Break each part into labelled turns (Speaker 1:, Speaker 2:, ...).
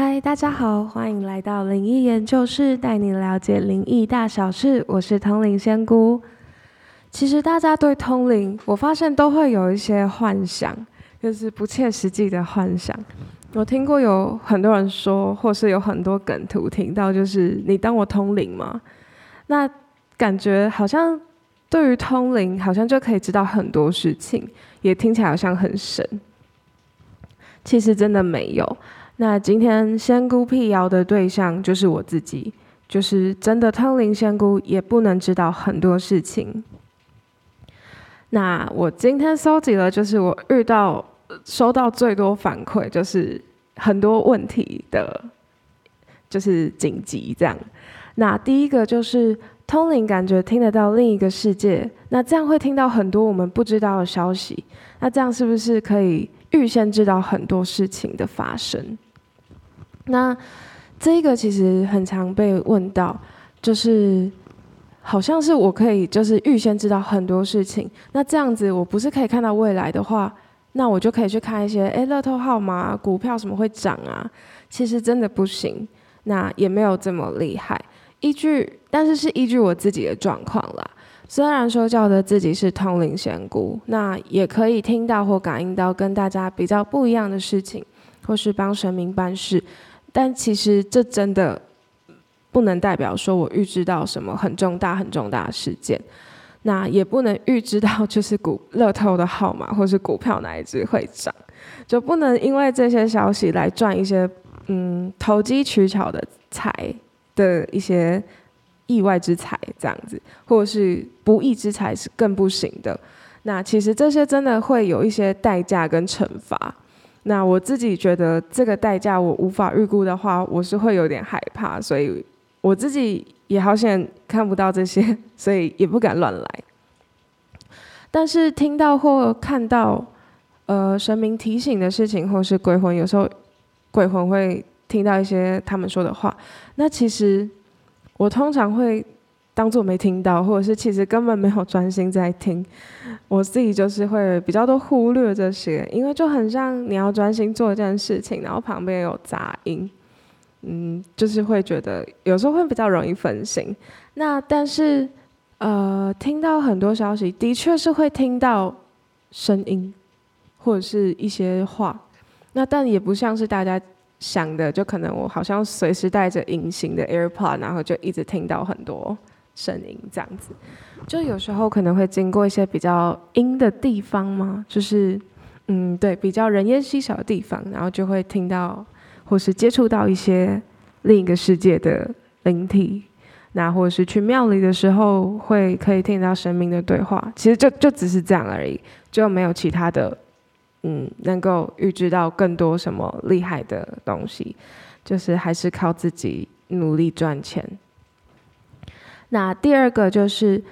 Speaker 1: 嗨，大家好，欢迎来到灵异研究室，带你了解灵异大小事。我是通灵仙姑。其实大家对通灵，我发现都会有一些幻想，就是不切实际的幻想。我听过有很多人说，或是有很多梗图听到，就是你当我通灵吗？那感觉好像对于通灵，好像就可以知道很多事情，也听起来好像很神。其实真的没有。那今天仙姑辟谣的对象就是我自己，就是真的通灵仙姑，也不能知道很多事情。那我今天收集了，就是我遇到收到最多反馈，就是很多问题的，就是紧急这样。那第一个就是通灵，感觉听得到另一个世界，那这样会听到很多我们不知道的消息，那这样是不是可以预先知道很多事情的发生？那这个其实很常被问到，就是好像是我可以就是预先知道很多事情。那这样子我不是可以看到未来的话，那我就可以去看一些哎乐透号码、股票什么会涨啊？其实真的不行，那也没有这么厉害。依据，但是是依据我自己的状况啦。虽然说叫的自己是通灵仙姑，那也可以听到或感应到跟大家比较不一样的事情，或是帮神明办事。但其实这真的不能代表说我预知到什么很重大很重大事件，那也不能预知到就是股乐透的号码或是股票哪一只会涨，就不能因为这些消息来赚一些嗯投机取巧的财的一些意外之财这样子，或是不义之财是更不行的。那其实这些真的会有一些代价跟惩罚。那我自己觉得这个代价我无法预估的话，我是会有点害怕，所以我自己也好像看不到这些，所以也不敢乱来。但是听到或看到，呃，神明提醒的事情，或是鬼魂，有时候鬼魂会听到一些他们说的话，那其实我通常会。当做没听到，或者是其实根本没有专心在听，我自己就是会比较多忽略这些，因为就很像你要专心做一件事情，然后旁边有杂音，嗯，就是会觉得有时候会比较容易分心。那但是呃，听到很多消息，的确是会听到声音或者是一些话，那但也不像是大家想的，就可能我好像随时带着隐形的 AirPod，然后就一直听到很多。声音这样子，就有时候可能会经过一些比较阴的地方嘛，就是嗯，对，比较人烟稀少的地方，然后就会听到或是接触到一些另一个世界的灵体，那或者是去庙里的时候会可以听到神明的对话，其实就就只是这样而已，就没有其他的，嗯，能够预知到更多什么厉害的东西，就是还是靠自己努力赚钱。那第二个就是，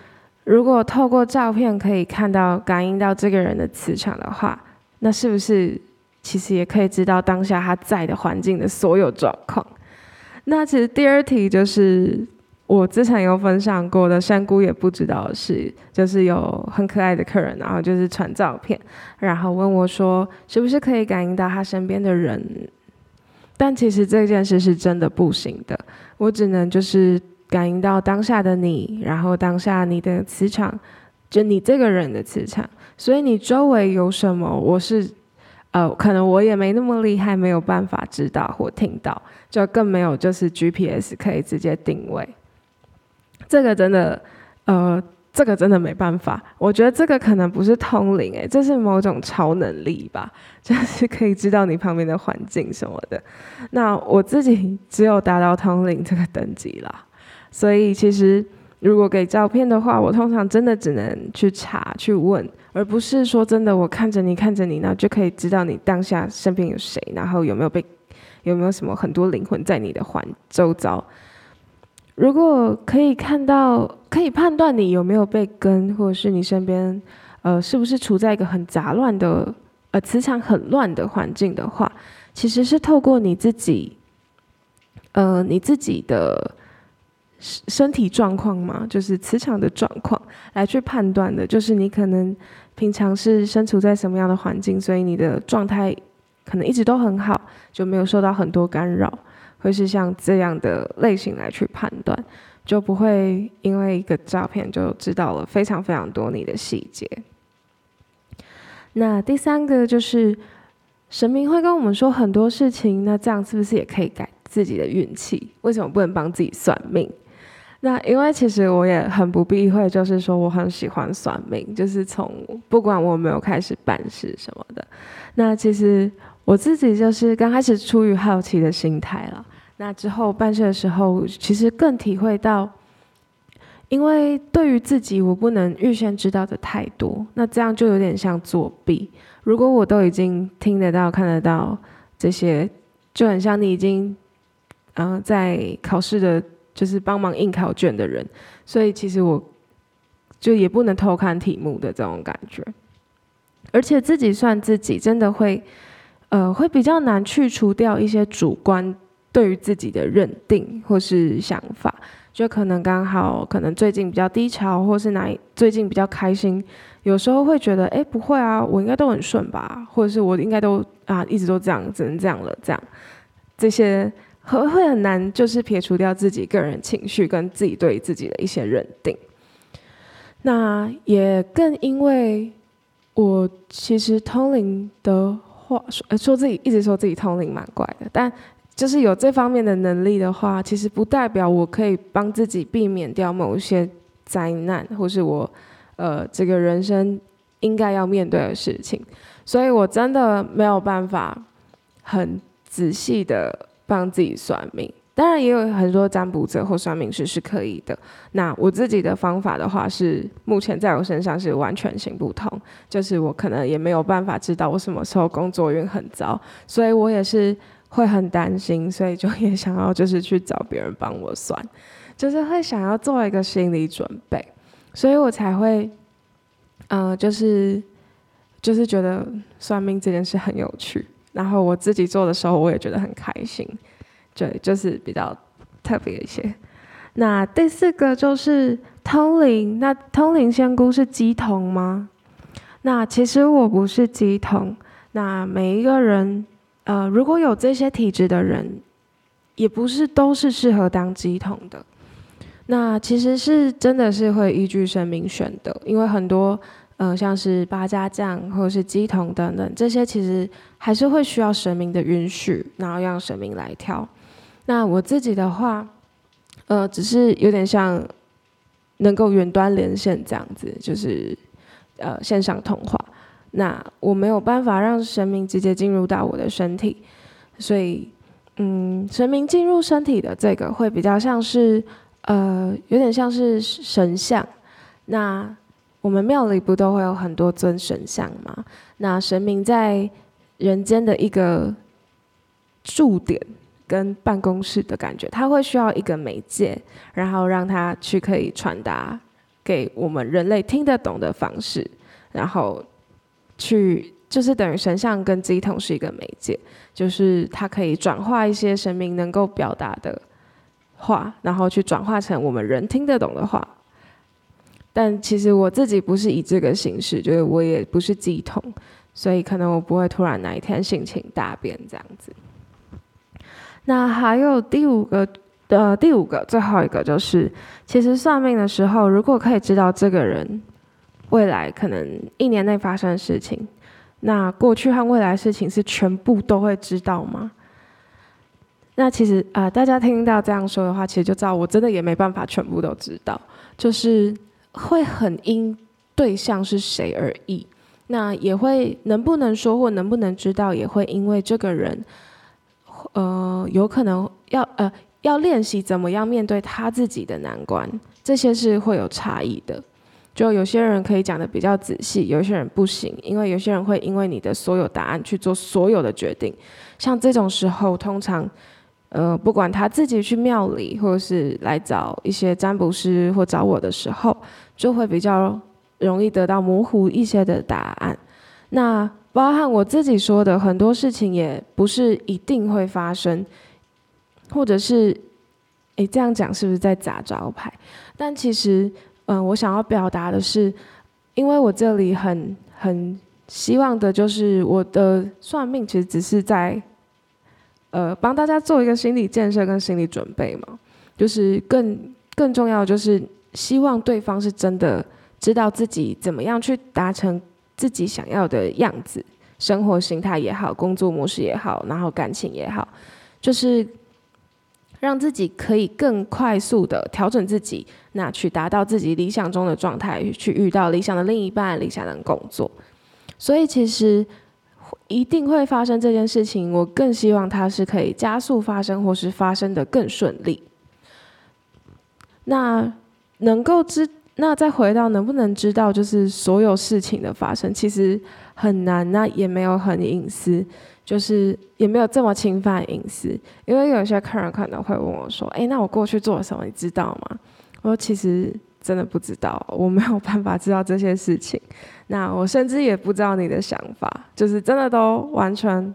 Speaker 1: 如果透过照片可以看到、感应到这个人的磁场的话，那是不是其实也可以知道当下他在的环境的所有状况？那其实第二题就是我之前有分享过的，山姑也不知道是，就是有很可爱的客人，然后就是传照片，然后问我说，是不是可以感应到他身边的人？但其实这件事是真的不行的，我只能就是。感应到当下的你，然后当下你的磁场，就你这个人的磁场，所以你周围有什么，我是，呃，可能我也没那么厉害，没有办法知道或听到，就更没有就是 GPS 可以直接定位。这个真的，呃，这个真的没办法。我觉得这个可能不是通灵，诶，这是某种超能力吧，就是可以知道你旁边的环境什么的。那我自己只有达到通灵这个等级啦。所以其实，如果给照片的话，我通常真的只能去查、去问，而不是说真的我看着你、看着你，然后就可以知道你当下身边有谁，然后有没有被，有没有什么很多灵魂在你的环周遭。如果可以看到、可以判断你有没有被跟，或者是你身边，呃，是不是处在一个很杂乱的、呃，磁场很乱的环境的话，其实是透过你自己，呃，你自己的。身体状况嘛，就是磁场的状况来去判断的，就是你可能平常是身处在什么样的环境，所以你的状态可能一直都很好，就没有受到很多干扰，会是像这样的类型来去判断，就不会因为一个照片就知道了非常非常多你的细节。那第三个就是神明会跟我们说很多事情，那这样是不是也可以改自己的运气？为什么不能帮自己算命？那因为其实我也很不避讳，就是说我很喜欢算命，就是从不管我没有开始办事什么的，那其实我自己就是刚开始出于好奇的心态了。那之后办事的时候，其实更体会到，因为对于自己我不能预先知道的太多，那这样就有点像作弊。如果我都已经听得到、看得到这些，就很像你已经嗯在考试的。就是帮忙印考卷的人，所以其实我就也不能偷看题目的这种感觉，而且自己算自己真的会，呃，会比较难去除掉一些主观对于自己的认定或是想法，就可能刚好可能最近比较低潮，或是哪最近比较开心，有时候会觉得，哎，不会啊，我应该都很顺吧，或者是我应该都啊一直都这样，只能这样了，这样这些。会会很难，就是撇除掉自己个人情绪跟自己对自己的一些认定。那也更因为我其实通灵的话说说自己一直说自己通灵蛮怪的，但就是有这方面的能力的话，其实不代表我可以帮自己避免掉某一些灾难，或是我呃这个人生应该要面对的事情。所以我真的没有办法很仔细的。帮自己算命，当然也有很多占卜者或算命师是可以的。那我自己的方法的话，是目前在我身上是完全行不通，就是我可能也没有办法知道我什么时候工作运很糟，所以我也是会很担心，所以就也想要就是去找别人帮我算，就是会想要做一个心理准备，所以我才会，嗯，就是就是觉得算命这件事很有趣。然后我自己做的时候，我也觉得很开心，对，就是比较特别一些。那第四个就是通灵，那通灵仙姑是鸡童吗？那其实我不是鸡童。那每一个人，呃，如果有这些体质的人，也不是都是适合当鸡童的。那其实是真的是会依据神明选的，因为很多。嗯，像是八家将或者是鸡童等等，这些其实还是会需要神明的允许，然后让神明来挑。那我自己的话，呃，只是有点像能够远端连线这样子，就是呃线上通话。那我没有办法让神明直接进入到我的身体，所以嗯，神明进入身体的这个会比较像是呃，有点像是神像。那我们庙里不都会有很多尊神像吗？那神明在人间的一个驻点跟办公室的感觉，他会需要一个媒介，然后让他去可以传达给我们人类听得懂的方式，然后去就是等于神像跟机筒是一个媒介，就是它可以转化一些神明能够表达的话，然后去转化成我们人听得懂的话。但其实我自己不是以这个形式，就是我也不是鸡同，所以可能我不会突然哪一天性情大变这样子。那还有第五个，呃，第五个最后一个就是，其实算命的时候，如果可以知道这个人未来可能一年内发生的事情，那过去和未来事情是全部都会知道吗？那其实啊，大家听到这样说的话，其实就知道我真的也没办法全部都知道，就是。会很因对象是谁而异，那也会能不能说或能不能知道，也会因为这个人，呃，有可能要呃要练习怎么样面对他自己的难关，这些是会有差异的。就有些人可以讲的比较仔细，有些人不行，因为有些人会因为你的所有答案去做所有的决定。像这种时候，通常。呃，不管他自己去庙里，或者是来找一些占卜师或找我的时候，就会比较容易得到模糊一些的答案。那包含我自己说的很多事情，也不是一定会发生，或者是，诶，这样讲是不是在砸招牌？但其实，嗯，我想要表达的是，因为我这里很很希望的就是我的算命其实只是在，呃，帮大家做一个心理建设跟心理准备嘛，就是更更重要就是希望对方是真的知道自己怎么样去达成自己想要的样子，生活形态也好，工作模式也好，然后感情也好，就是。让自己可以更快速的调整自己，那去达到自己理想中的状态，去遇到理想的另一半、理想的工作。所以其实一定会发生这件事情，我更希望它是可以加速发生，或是发生的更顺利。那能够知，那再回到能不能知道，就是所有事情的发生，其实很难，那也没有很隐私。就是也没有这么侵犯隐私，因为有些客人可能会问我说：“哎，那我过去做了什么？你知道吗？”我说：“其实真的不知道，我没有办法知道这些事情。那我甚至也不知道你的想法，就是真的都完全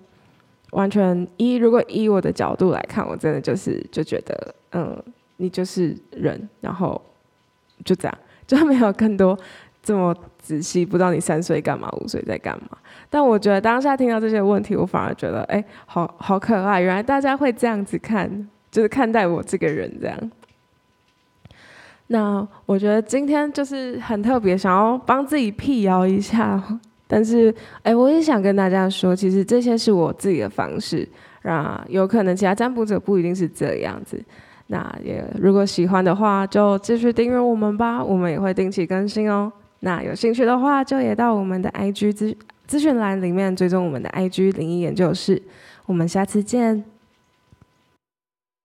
Speaker 1: 完全依如果依我的角度来看，我真的就是就觉得，嗯，你就是人，然后就这样，就没有更多这么仔细，不知道你三岁干嘛，五岁在干嘛。”但我觉得当下听到这些问题，我反而觉得，哎，好好可爱。原来大家会这样子看，就是看待我这个人这样。那我觉得今天就是很特别，想要帮自己辟谣一下。但是，哎，我也想跟大家说，其实这些是我自己的方式。那有可能其他占卜者不一定是这样子。那也如果喜欢的话，就继续订阅我们吧，我们也会定期更新哦。那有兴趣的话，就也到我们的 IG 资。资讯栏里面追踪我们的 IG 灵异研究室，我们下次见。